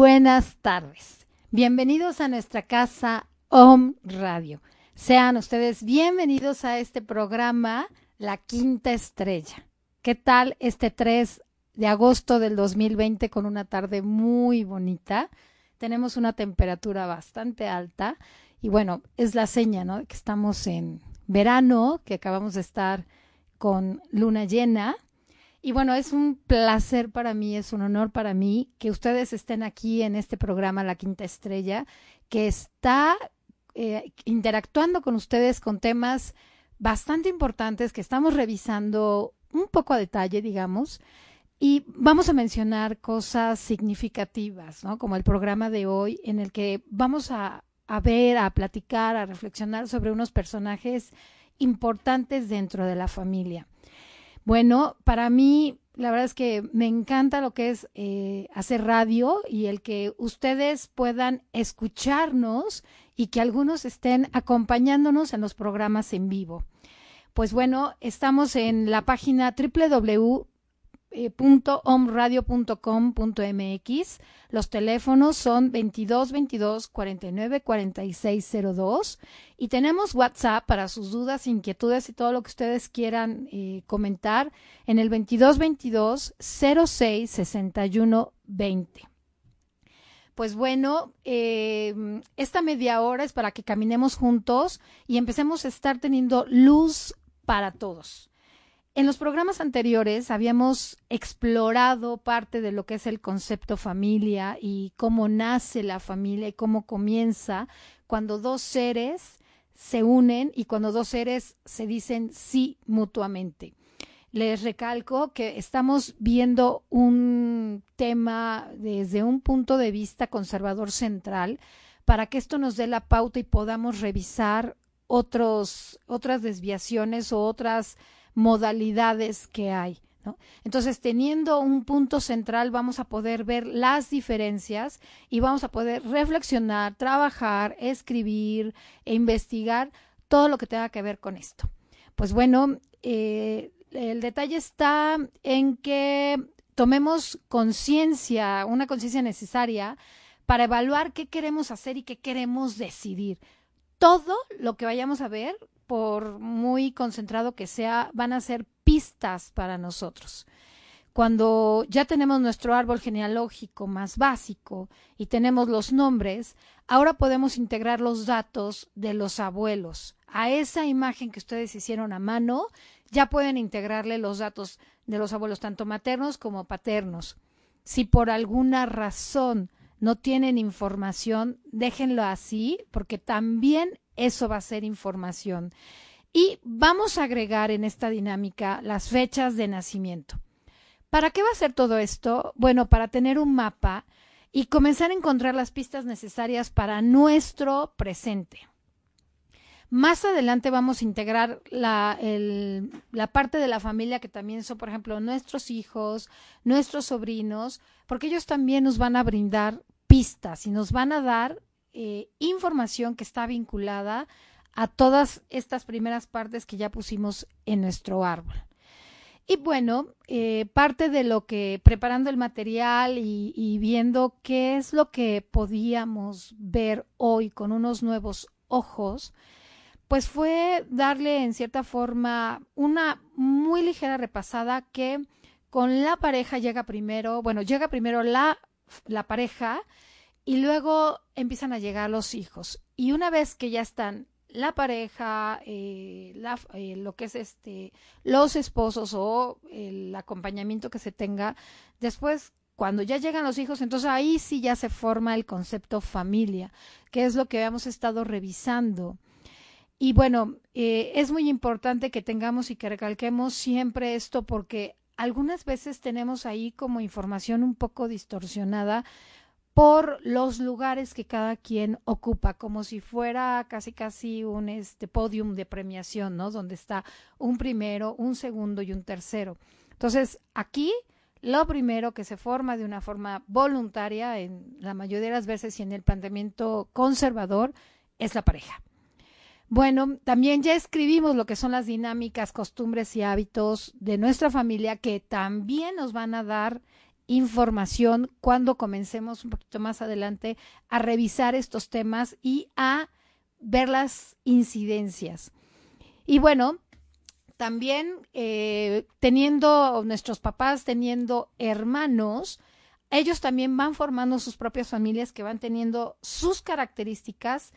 Buenas tardes. Bienvenidos a nuestra casa Om Radio. Sean ustedes bienvenidos a este programa La Quinta Estrella. ¿Qué tal este 3 de agosto del 2020 con una tarde muy bonita? Tenemos una temperatura bastante alta y bueno, es la seña, ¿no? Que estamos en verano, que acabamos de estar con luna llena y bueno, es un placer para mí, es un honor para mí que ustedes estén aquí en este programa La Quinta Estrella, que está eh, interactuando con ustedes con temas bastante importantes que estamos revisando un poco a detalle, digamos. Y vamos a mencionar cosas significativas, ¿no? Como el programa de hoy, en el que vamos a, a ver, a platicar, a reflexionar sobre unos personajes importantes dentro de la familia. Bueno, para mí, la verdad es que me encanta lo que es eh, hacer radio y el que ustedes puedan escucharnos y que algunos estén acompañándonos en los programas en vivo. Pues bueno, estamos en la página www eh, .omradio.com.mx. Los teléfonos son 22 22 49 46 02 y tenemos WhatsApp para sus dudas, inquietudes y todo lo que ustedes quieran eh, comentar en el 22 22 06 61 20. Pues bueno, eh, esta media hora es para que caminemos juntos y empecemos a estar teniendo luz para todos. En los programas anteriores habíamos explorado parte de lo que es el concepto familia y cómo nace la familia y cómo comienza cuando dos seres se unen y cuando dos seres se dicen sí mutuamente. Les recalco que estamos viendo un tema desde un punto de vista conservador central para que esto nos dé la pauta y podamos revisar otros, otras desviaciones o otras modalidades que hay. Entonces, teniendo un punto central, vamos a poder ver las diferencias y vamos a poder reflexionar, trabajar, escribir e investigar todo lo que tenga que ver con esto. Pues bueno, eh, el detalle está en que tomemos conciencia, una conciencia necesaria para evaluar qué queremos hacer y qué queremos decidir. Todo lo que vayamos a ver, por muy concentrado que sea, van a ser pistas para nosotros. Cuando ya tenemos nuestro árbol genealógico más básico y tenemos los nombres, ahora podemos integrar los datos de los abuelos. A esa imagen que ustedes hicieron a mano, ya pueden integrarle los datos de los abuelos, tanto maternos como paternos. Si por alguna razón no tienen información, déjenlo así, porque también eso va a ser información. Y vamos a agregar en esta dinámica las fechas de nacimiento. ¿Para qué va a ser todo esto? Bueno, para tener un mapa y comenzar a encontrar las pistas necesarias para nuestro presente. Más adelante vamos a integrar la, la, parte de la familia que también son, por ejemplo, nuestros hijos, nuestros sobrinos, porque ellos también nos van a brindar pistas y nos van a dar eh, información que está vinculada a todas estas primeras partes que ya pusimos en nuestro árbol. Y bueno, eh, parte de lo que preparando el material y, viendo qué es lo que podíamos ver hoy con unos nuevos ojos, pues fue darle en cierta forma una muy ligera repasada que con la pareja llega primero, bueno, llega primero la, la pareja y luego empiezan a llegar los hijos. Y una vez que ya están la pareja, eh, eh, lo que es este, los esposos o el acompañamiento que se tenga. Después, cuando ya llegan los hijos, entonces ahí sí ya se forma el concepto familia, que es lo que habíamos estado revisando. Y bueno, eh, es muy importante que tengamos y que recalquemos siempre esto porque algunas veces tenemos ahí como información un poco distorsionada por los lugares que cada quien ocupa, como si fuera casi casi un este podium de premiación, ¿no? Donde está un primero, un segundo y un tercero. Entonces, aquí lo primero que se forma de una forma voluntaria en la mayoría de las veces y en el planteamiento conservador es la pareja. Bueno, también ya escribimos lo que son las dinámicas, costumbres y hábitos de nuestra familia que también nos van a dar información cuando comencemos un poquito más adelante a revisar estos temas y a ver las incidencias. Y bueno, también eh, teniendo nuestros papás, teniendo hermanos, ellos también van formando sus propias familias que van teniendo sus características.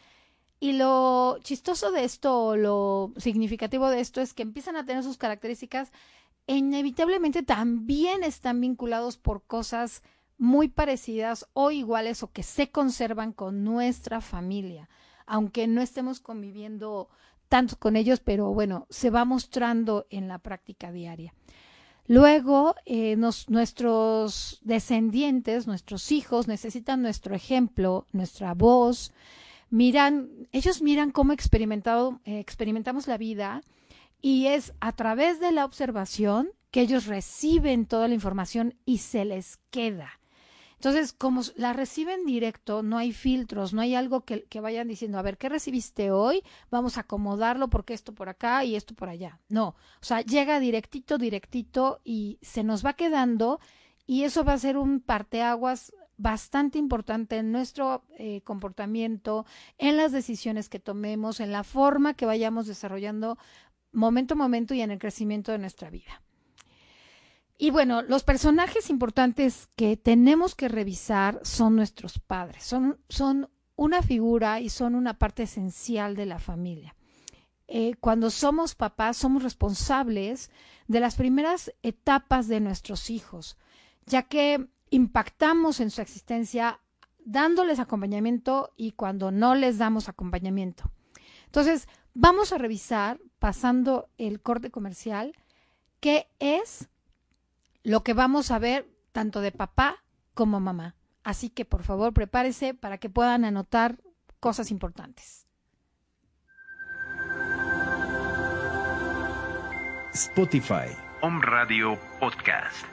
Y lo chistoso de esto, lo significativo de esto es que empiezan a tener sus características inevitablemente también están vinculados por cosas muy parecidas o iguales o que se conservan con nuestra familia, aunque no estemos conviviendo tanto con ellos, pero bueno, se va mostrando en la práctica diaria. Luego, eh, nuestros descendientes, nuestros hijos, necesitan nuestro ejemplo, nuestra voz. Miran, ellos miran cómo experimentado, eh, experimentamos la vida y es a través de la observación que ellos reciben toda la información y se les queda. Entonces, como la reciben directo, no hay filtros, no hay algo que, que, vayan diciendo, a ver, ¿qué recibiste hoy? Vamos a acomodarlo porque esto por acá y esto por allá. No, o sea, llega directito, directito y se nos va quedando y eso va a ser un parteaguas bastante importante en nuestro eh, comportamiento, en las decisiones que tomemos, en la forma que vayamos desarrollando momento a momento y en el crecimiento de nuestra vida. Y bueno, los personajes importantes que tenemos que revisar son nuestros padres, son, son una figura y son una parte esencial de la familia. Eh, cuando somos papás, somos responsables de las primeras etapas de nuestros hijos, ya que impactamos en su existencia dándoles acompañamiento y cuando no les damos acompañamiento. Entonces, vamos a revisar pasando el corte comercial, qué es lo que vamos a ver tanto de papá como mamá. Así que por favor prepárese para que puedan anotar cosas importantes. Spotify. Home Radio Podcast.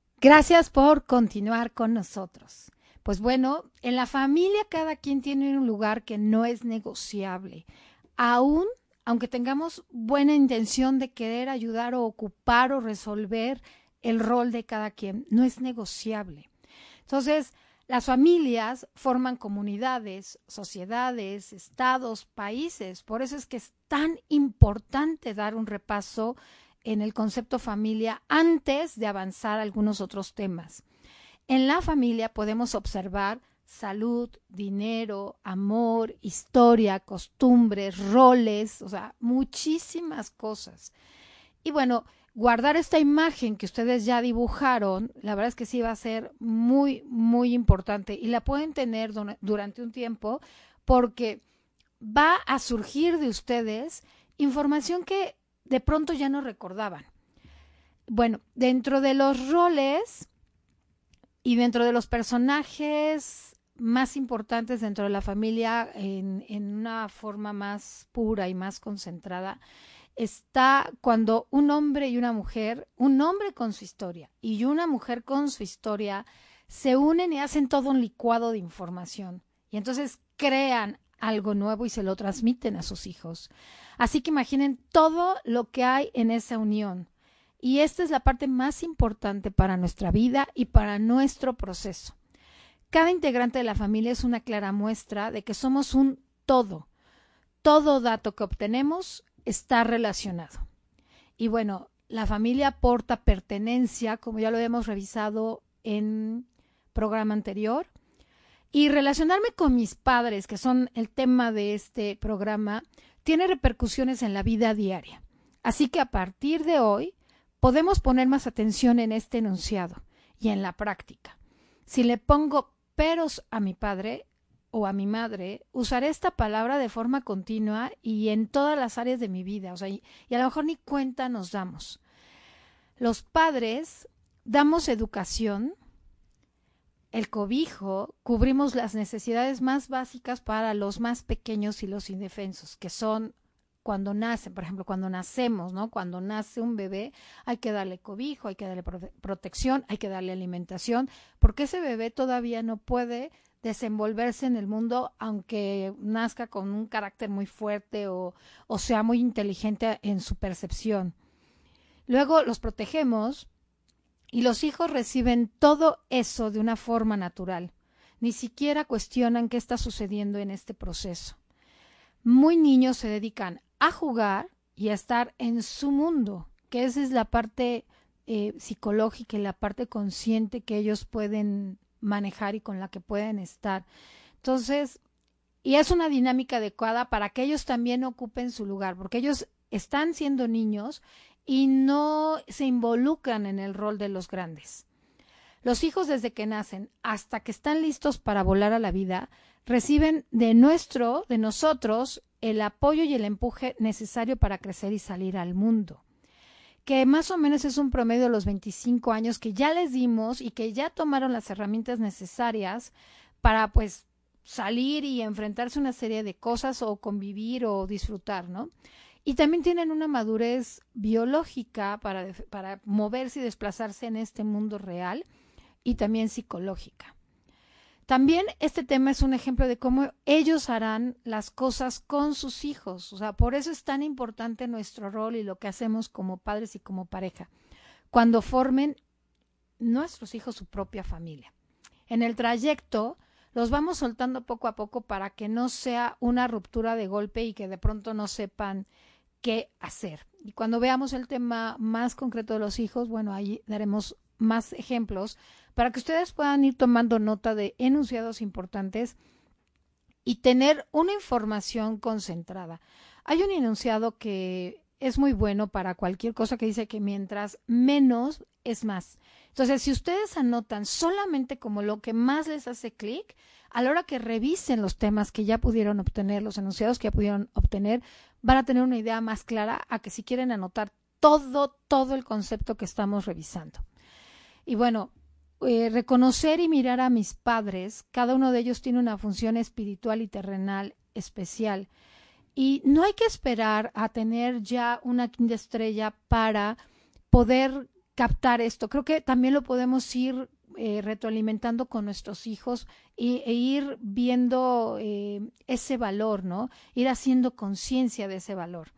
Gracias por continuar con nosotros. Pues bueno, en la familia cada quien tiene un lugar que no es negociable. Aún, aunque tengamos buena intención de querer ayudar o ocupar o resolver el rol de cada quien, no es negociable. Entonces, las familias forman comunidades, sociedades, estados, países. Por eso es que es tan importante dar un repaso en el concepto familia antes de avanzar a algunos otros temas. En la familia podemos observar salud, dinero, amor, historia, costumbres, roles, o sea, muchísimas cosas. Y bueno, guardar esta imagen que ustedes ya dibujaron, la verdad es que sí va a ser muy, muy importante y la pueden tener durante un tiempo porque va a surgir de ustedes información que de pronto ya no recordaban. Bueno, dentro de los roles y dentro de los personajes más importantes dentro de la familia en, en, una forma más pura y más concentrada, está cuando un hombre y una mujer, un hombre con su historia y una mujer con su historia, se unen y hacen todo un licuado de información. Y entonces crean algo nuevo y se lo transmiten a sus hijos. Así que imaginen todo lo que hay en esa unión. Y esta es la parte más importante para nuestra vida y para nuestro proceso. Cada integrante de la familia es una clara muestra de que somos un todo. Todo dato que obtenemos está relacionado. Y bueno, la familia aporta pertenencia, como ya lo hemos revisado en programa anterior, y relacionarme con mis padres, que son el tema de este programa, tiene repercusiones en la vida diaria. Así que a partir de hoy podemos poner más atención en este enunciado y en la práctica. Si le pongo peros a mi padre o a mi madre, usaré esta palabra de forma continua y en todas las áreas de mi vida. O sea, y, a lo mejor ni cuenta nos damos. Los padres damos educación, el cobijo, cubrimos las necesidades más básicas para los más pequeños y los indefensos, que son cuando nacen, por ejemplo, cuando nacemos, ¿no? Cuando nace un bebé, hay que darle cobijo, hay que darle protección, hay que darle alimentación, porque ese bebé todavía no puede desenvolverse en el mundo, aunque nazca con un carácter muy fuerte o, o sea muy inteligente en su percepción. Luego los protegemos y los hijos reciben todo eso de una forma natural. Ni siquiera cuestionan qué está sucediendo en este proceso. Muy niños se dedican a jugar y a estar en su mundo, que esa es la parte eh, psicológica y la parte consciente que ellos pueden manejar y con la que pueden estar. Entonces, y es una dinámica adecuada para que ellos también ocupen su lugar, porque ellos están siendo niños y no se involucran en el rol de los grandes. Los hijos desde que nacen hasta que están listos para volar a la vida reciben de nuestro, de nosotros, el apoyo y el empuje necesario para crecer y salir al mundo que más o menos es un promedio de los 25 años que ya les dimos y que ya tomaron las herramientas necesarias para pues salir y enfrentarse a una serie de cosas o convivir o disfrutar, ¿no? Y también tienen una madurez biológica para, para moverse y desplazarse en este mundo real y también psicológica. También este tema es un ejemplo de cómo ellos harán las cosas con sus hijos. O sea, por eso es tan importante nuestro rol y lo que hacemos como padres y como pareja. Cuando formen nuestros hijos su propia familia. En el trayecto los vamos soltando poco a poco para que no sea una ruptura de golpe y que de pronto no sepan qué hacer. Y cuando veamos el tema más concreto de los hijos, bueno, ahí daremos más ejemplos para que ustedes puedan ir tomando nota de enunciados importantes y tener una información concentrada. Hay un enunciado que es muy bueno para cualquier cosa que dice que mientras menos es más. Entonces, si ustedes anotan solamente como lo que más les hace clic, a la hora que revisen los temas que ya pudieron obtener, los enunciados que ya pudieron obtener, van a tener una idea más clara a que si quieren anotar todo, todo el concepto que estamos revisando. Y bueno, eh, reconocer y mirar a mis padres, cada uno de ellos tiene una función espiritual y terrenal especial. Y no hay que esperar a tener ya una quinta estrella para poder captar esto. Creo que también lo podemos ir eh, retroalimentando con nuestros hijos e ir viendo eh, ese valor, ¿no? Ir haciendo conciencia de ese valor.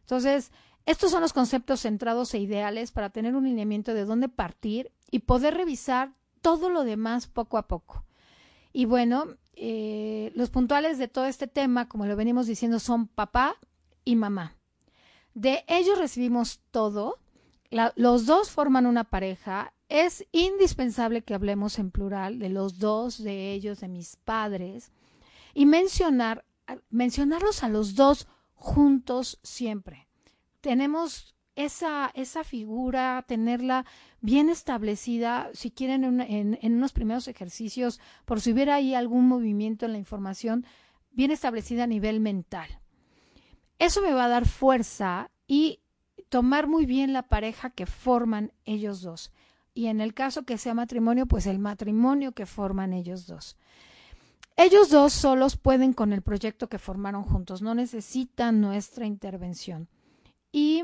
Entonces, estos son los conceptos centrados e ideales para tener un lineamiento de dónde partir y poder revisar todo lo demás poco a poco. Y bueno, eh, los puntuales de todo este tema, como lo venimos diciendo, son papá y mamá. De ellos recibimos todo, los dos forman una pareja, es indispensable que hablemos en plural de los dos, de ellos, de mis padres, y mencionar, mencionarlos a los dos juntos siempre. Tenemos esa, esa figura, tenerla bien establecida, si quieren en, en, unos primeros ejercicios, por si hubiera ahí algún movimiento en la información, bien establecida a nivel mental. Eso me va a dar fuerza y tomar muy bien la pareja que forman ellos dos. Y en el caso que sea matrimonio, pues el matrimonio que forman ellos dos. Ellos dos solos pueden con el proyecto que formaron juntos, no necesitan nuestra intervención. Y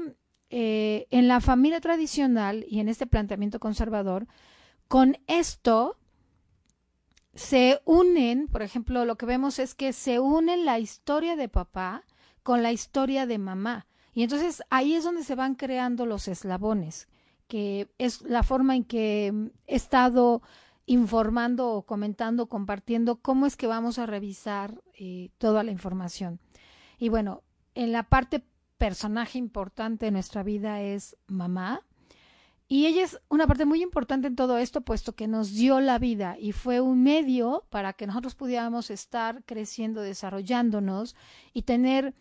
eh, en la familia tradicional y en este planteamiento conservador, con esto se unen, por ejemplo, lo que vemos es que se unen la historia de papá con la historia de mamá. Y entonces ahí es donde se van creando los eslabones, que es la forma en que he estado informando o comentando, compartiendo cómo es que vamos a revisar eh, toda la información. Y bueno, en la parte personaje importante en nuestra vida es mamá. Y ella es una parte muy importante en todo esto, puesto que nos dio la vida y fue un medio para que nosotros pudiéramos estar creciendo, desarrollándonos y tener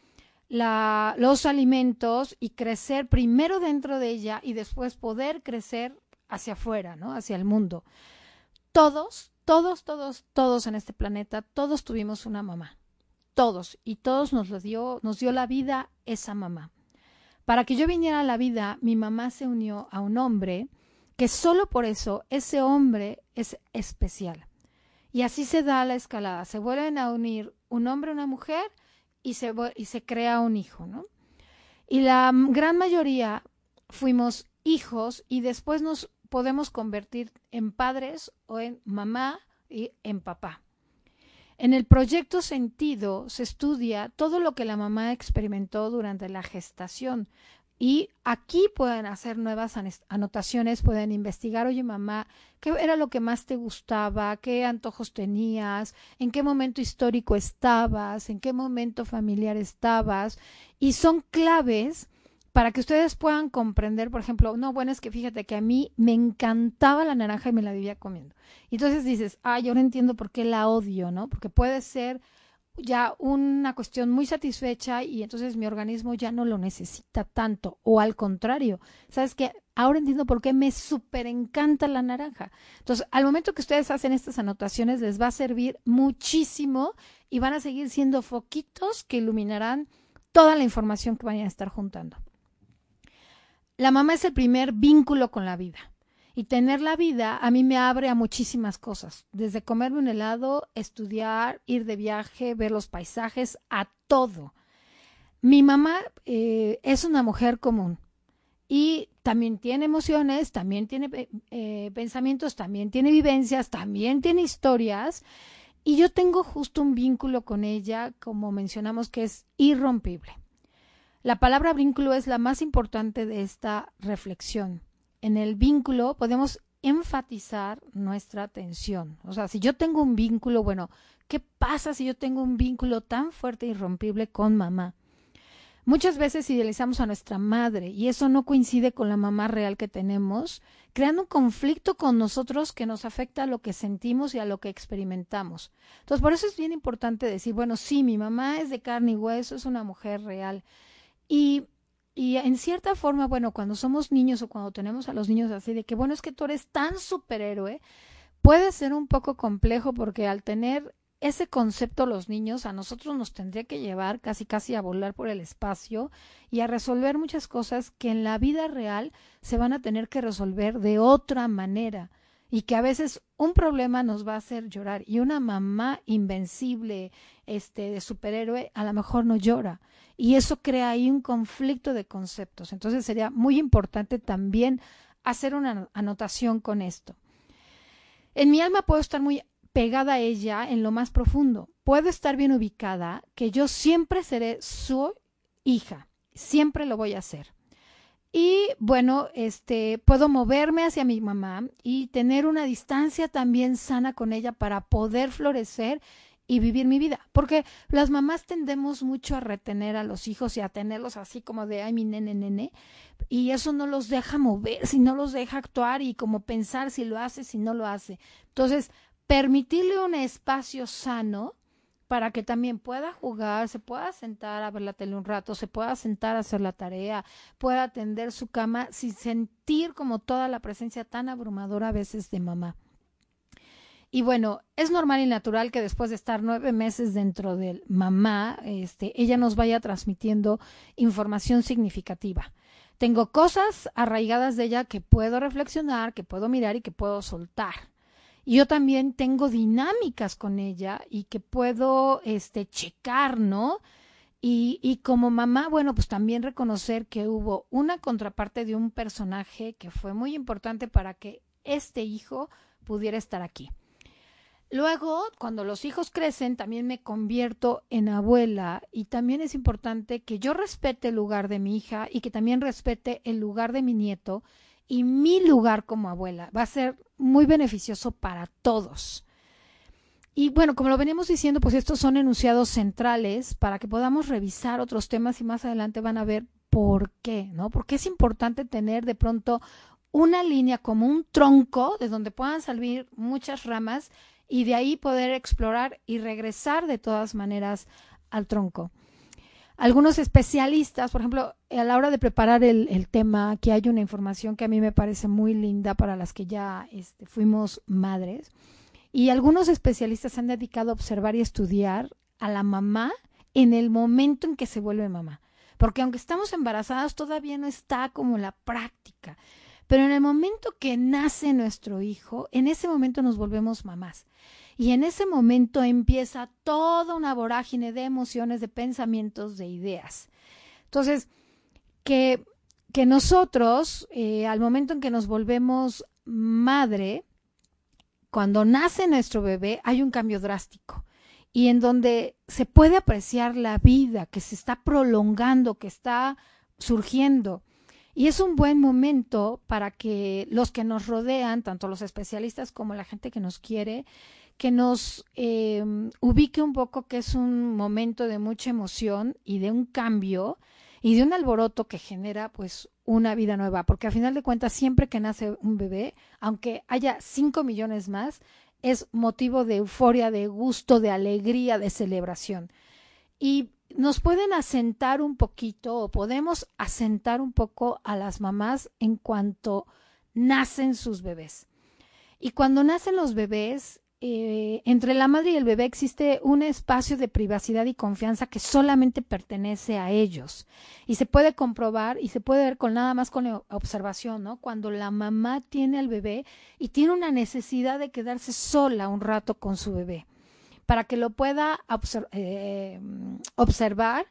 los alimentos y crecer primero dentro de ella y después poder crecer hacia afuera, ¿no? Hacia el mundo. Todos, todos, todos, todos en este planeta, todos tuvimos una mamá todos, y todos nos lo dio, nos dio la vida esa mamá. Para que yo viniera a la vida, mi mamá se unió a un hombre que solo por eso ese hombre es especial. Y así se da la escalada. Se vuelven a unir un hombre una mujer y se, y se crea un hijo, ¿no? Y la gran mayoría fuimos hijos y después nos podemos convertir en padres o en mamá y en papá. En el proyecto Sentido se estudia todo lo que la mamá experimentó durante la gestación. Y aquí pueden hacer nuevas anotaciones, pueden investigar, oye mamá, ¿qué era lo que más te gustaba? ¿Qué antojos tenías? ¿En qué momento histórico estabas? ¿En qué momento familiar estabas? Y son claves para que ustedes puedan comprender, por ejemplo, no, bueno, es que fíjate que a mí me encantaba la naranja y me la vivía comiendo. Y entonces dices, ah, yo no entiendo por qué la odio, ¿no? Porque puede ser ya una cuestión muy satisfecha y entonces mi organismo ya no lo necesita tanto. O al contrario, ¿sabes qué? Ahora entiendo por qué me súper encanta la naranja. Entonces, al momento que ustedes hacen estas anotaciones, les va a servir muchísimo y van a seguir siendo foquitos que iluminarán toda la información que vayan a estar juntando. La mamá es el primer vínculo con la vida. Y tener la vida a mí me abre a muchísimas cosas, desde comerme un helado, estudiar, ir de viaje, ver los paisajes, a todo. Mi mamá eh, es una mujer común y también tiene emociones, también tiene eh, pensamientos, también tiene vivencias, también tiene historias. Y yo tengo justo un vínculo con ella, como mencionamos, que es irrompible. La palabra vínculo es la más importante de esta reflexión. En el vínculo podemos enfatizar nuestra atención. O sea, si yo tengo un vínculo, bueno, ¿qué pasa si yo tengo un vínculo tan fuerte e irrompible con mamá? Muchas veces idealizamos a nuestra madre y eso no coincide con la mamá real que tenemos, creando un conflicto con nosotros que nos afecta a lo que sentimos y a lo que experimentamos. Entonces, por eso es bien importante decir, bueno, sí, mi mamá es de carne y hueso, es una mujer real. Y, y en cierta forma, bueno, cuando somos niños o cuando tenemos a los niños así de que, bueno, es que tú eres tan superhéroe, puede ser un poco complejo porque al tener ese concepto los niños a nosotros nos tendría que llevar casi casi a volar por el espacio y a resolver muchas cosas que en la vida real se van a tener que resolver de otra manera y que a veces un problema nos va a hacer llorar y una mamá invencible este de superhéroe a lo mejor no llora y eso crea ahí un conflicto de conceptos entonces sería muy importante también hacer una anotación con esto en mi alma puedo estar muy pegada a ella en lo más profundo. Puedo estar bien ubicada que yo siempre seré su hija, siempre lo voy a hacer. Y bueno, este puedo moverme hacia mi mamá y tener una distancia también sana con ella para poder florecer y vivir mi vida. Porque las mamás tendemos mucho a retener a los hijos y a tenerlos así como de, ay, mi nene, nene. Y eso no los deja mover, si no los deja actuar y como pensar si lo hace, si no lo hace. Entonces, permitirle un espacio sano para que también pueda jugar, se pueda sentar a ver la tele un rato, se pueda sentar a hacer la tarea, pueda atender su cama sin sentir como toda la presencia tan abrumadora a veces de mamá. Y bueno, es normal y natural que después de estar nueve meses dentro de mamá, este, ella nos vaya transmitiendo información significativa. Tengo cosas arraigadas de ella que puedo reflexionar, que puedo mirar y que puedo soltar yo también tengo dinámicas con ella y que puedo este checar, ¿no? Y, y como mamá, bueno, pues también reconocer que hubo una contraparte de un personaje que fue muy importante para que este hijo pudiera estar aquí. Luego, cuando los hijos crecen, también me convierto en abuela y también es importante que yo respete el lugar de mi hija y que también respete el lugar de mi nieto y mi lugar como abuela. Va a ser muy beneficioso para todos. Y bueno, como lo venimos diciendo, pues estos son enunciados centrales para que podamos revisar otros temas y más adelante van a ver por qué, ¿no? Porque es importante tener de pronto una línea como un tronco de donde puedan salir muchas ramas y de ahí poder explorar y regresar de todas maneras al tronco algunos especialistas, por ejemplo, a la hora de preparar el, tema, aquí hay una información que a mí me parece muy linda para las que ya este, fuimos madres, y algunos especialistas se han dedicado a observar y estudiar a la mamá en el momento en que se vuelve mamá. Porque aunque estamos embarazadas, todavía no está como la práctica. Pero en el momento que nace nuestro hijo, en ese momento nos volvemos mamás. Y en ese momento empieza toda una vorágine de emociones, de pensamientos, de ideas. Entonces, que, que nosotros, eh, al momento en que nos volvemos madre, cuando nace nuestro bebé, hay un cambio drástico y en donde se puede apreciar la vida que se está prolongando, que está surgiendo. Y es un buen momento para que los que nos rodean, tanto los especialistas como la gente que nos quiere, que nos eh, ubique un poco que es un momento de mucha emoción y de un cambio y de un alboroto que genera pues una vida nueva, porque al final de cuentas siempre que nace un bebé, aunque haya cinco millones más, es motivo de euforia, de gusto, de alegría, de celebración. Y nos pueden asentar un poquito o podemos asentar un poco a las mamás en cuanto nacen sus bebés. Y cuando nacen los bebés, eh, entre la madre y el bebé existe un espacio de privacidad y confianza que solamente pertenece a ellos. Y se puede comprobar y se puede ver con nada más con observación, ¿no? Cuando la mamá tiene al bebé y tiene una necesidad de quedarse sola un rato con su bebé, para que lo pueda eh, observar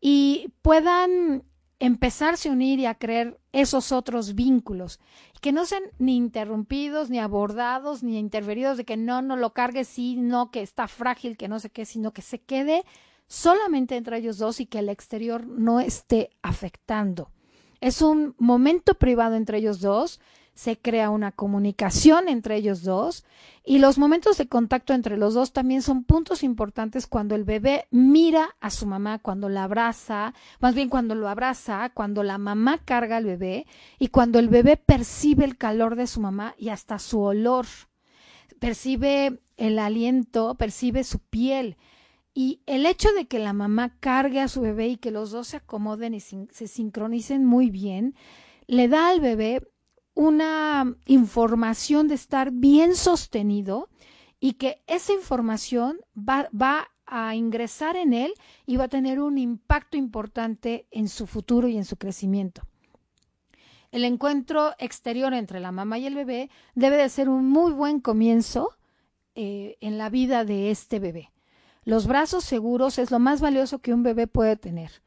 y puedan empezarse a unir y a creer esos otros vínculos, que no sean ni interrumpidos, ni abordados, ni interferidos de que no, no lo cargue, sí, no, que está frágil, que no sé qué, sino que se quede solamente entre ellos dos y que el exterior no esté afectando. Es un momento privado entre ellos dos se crea una comunicación entre ellos dos y los momentos de contacto entre los dos también son puntos importantes cuando el bebé mira a su mamá, cuando la abraza, más bien cuando lo abraza, cuando la mamá carga al bebé y cuando el bebé percibe el calor de su mamá y hasta su olor, percibe el aliento, percibe su piel. Y el hecho de que la mamá cargue a su bebé y que los dos se acomoden y se sincronicen muy bien, le da al bebé una información de estar bien sostenido y que esa información va, va, a ingresar en él y va a tener un impacto importante en su futuro y en su crecimiento. El encuentro exterior entre la mamá y el bebé debe de ser un muy buen comienzo eh, en la vida de este bebé. Los brazos seguros es lo más valioso que un bebé puede tener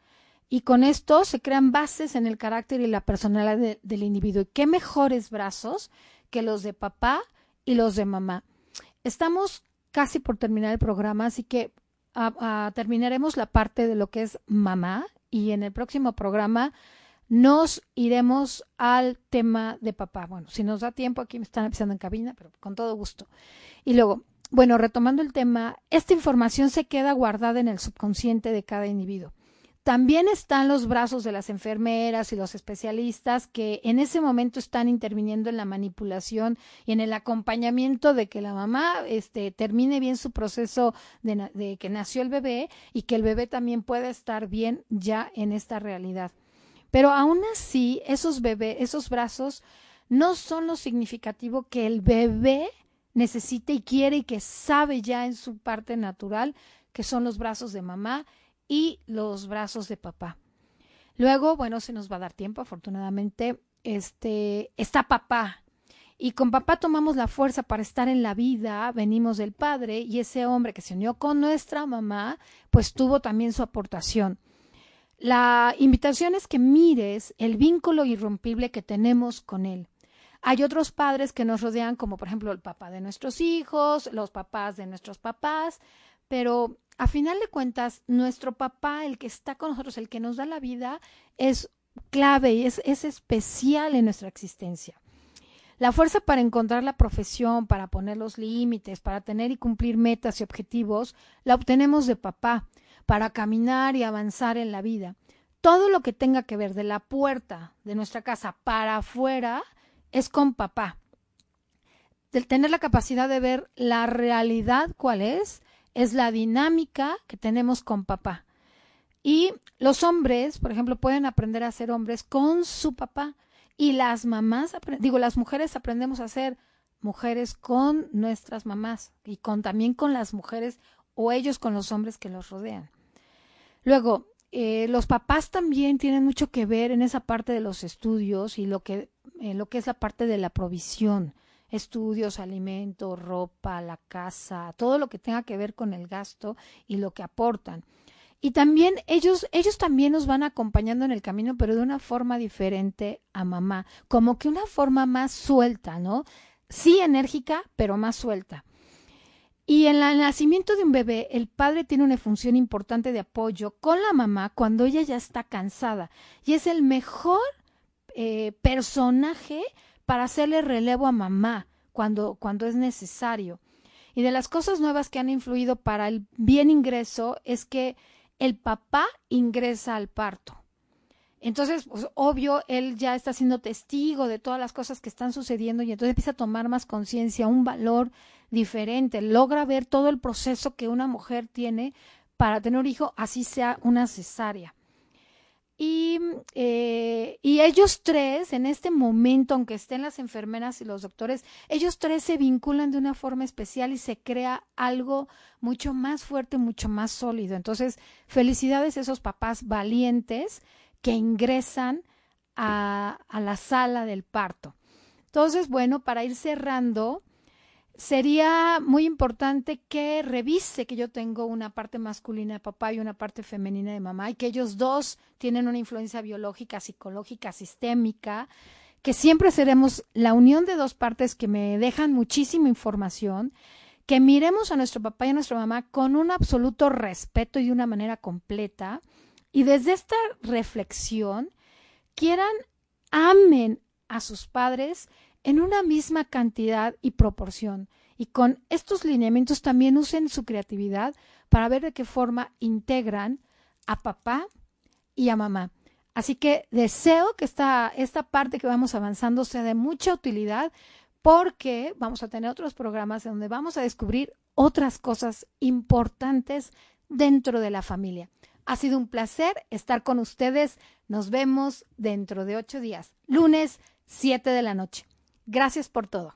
y con esto se crean bases en el carácter y la personalidad del individuo. qué mejores brazos que los de papá y los de mamá. Estamos casi por terminar el programa, así que terminaremos la parte de lo que es mamá y en el próximo programa nos iremos al tema de papá. Bueno, si nos da tiempo, aquí me están avisando en cabina, pero con todo gusto. Y luego, bueno, retomando el tema, esta información se queda guardada en el subconsciente de cada individuo. También están los brazos de las enfermeras y los especialistas que en ese momento están interviniendo en la manipulación y en el acompañamiento de que la mamá este, termine bien su proceso de, de que nació el bebé y que el bebé también pueda estar bien ya en esta realidad. Pero aún así, esos bebés, esos brazos no son lo significativo que el bebé necesita y quiere y que sabe ya en su parte natural que son los brazos de mamá y los brazos de papá. Luego, bueno, se nos va a dar tiempo, afortunadamente, este, está papá. Y con papá tomamos la fuerza para estar en la vida, venimos del padre y ese hombre que se unió con nuestra mamá, pues tuvo también su aportación. La invitación es que mires el vínculo irrompible que tenemos con él. Hay otros padres que nos rodean, como por ejemplo el papá de nuestros hijos, los papás de nuestros papás, pero a final de cuentas, nuestro papá, el que está con nosotros, el que nos da la vida, es clave y es, es especial en nuestra existencia. La fuerza para encontrar la profesión, para poner los límites, para tener y cumplir metas y objetivos, la obtenemos de papá, para caminar y avanzar en la vida. Todo lo que tenga que ver de la puerta de nuestra casa para afuera es con papá. De tener la capacidad de ver la realidad cuál es, es la dinámica que tenemos con papá. Y los hombres, por ejemplo, pueden aprender a ser hombres con su papá. Y las mamás, digo, las mujeres aprendemos a ser mujeres con nuestras mamás y con también con las mujeres o ellos con los hombres que los rodean. Luego, eh, los papás también tienen mucho que ver en esa parte de los estudios y lo que, eh, lo que es la parte de la provisión estudios, alimentos, ropa, la casa, todo lo que tenga que ver con el gasto y lo que aportan. Y también ellos, ellos también nos van acompañando en el camino, pero de una forma diferente a mamá, como que una forma más suelta, ¿no? Sí enérgica, pero más suelta. Y en el nacimiento de un bebé, el padre tiene una función importante de apoyo con la mamá cuando ella ya está cansada. Y es el mejor eh, personaje para hacerle relevo a mamá cuando, cuando es necesario. Y de las cosas nuevas que han influido para el bien ingreso es que el papá ingresa al parto. Entonces, pues, obvio, él ya está siendo testigo de todas las cosas que están sucediendo y entonces empieza a tomar más conciencia, un valor diferente, logra ver todo el proceso que una mujer tiene para tener un hijo, así sea una cesárea. Y, eh, y, ellos tres, en este momento, aunque estén las enfermeras y los doctores, ellos tres se vinculan de una forma especial y se crea algo mucho más fuerte, mucho más sólido. Entonces, felicidades a esos papás valientes que ingresan a, a la sala del parto. Entonces, bueno, para ir cerrando, sería muy importante que revise que yo tengo una parte masculina de papá y una parte femenina de mamá y que ellos dos tienen una influencia biológica, psicológica, sistémica, que siempre seremos la unión de dos partes que me dejan muchísima información, que miremos a nuestro papá y a nuestra mamá con un absoluto respeto y de una manera completa y desde esta reflexión quieran, amen a sus padres en una misma cantidad y proporción. Y con estos lineamientos también usen su creatividad para ver de qué forma integran a papá y a mamá. Así que deseo que esta, esta parte que vamos avanzando sea de mucha utilidad porque vamos a tener otros programas donde vamos a descubrir otras cosas importantes dentro de la familia. Ha sido un placer estar con ustedes. Nos vemos dentro de ocho días, lunes 7 de la noche. Gracias por todo.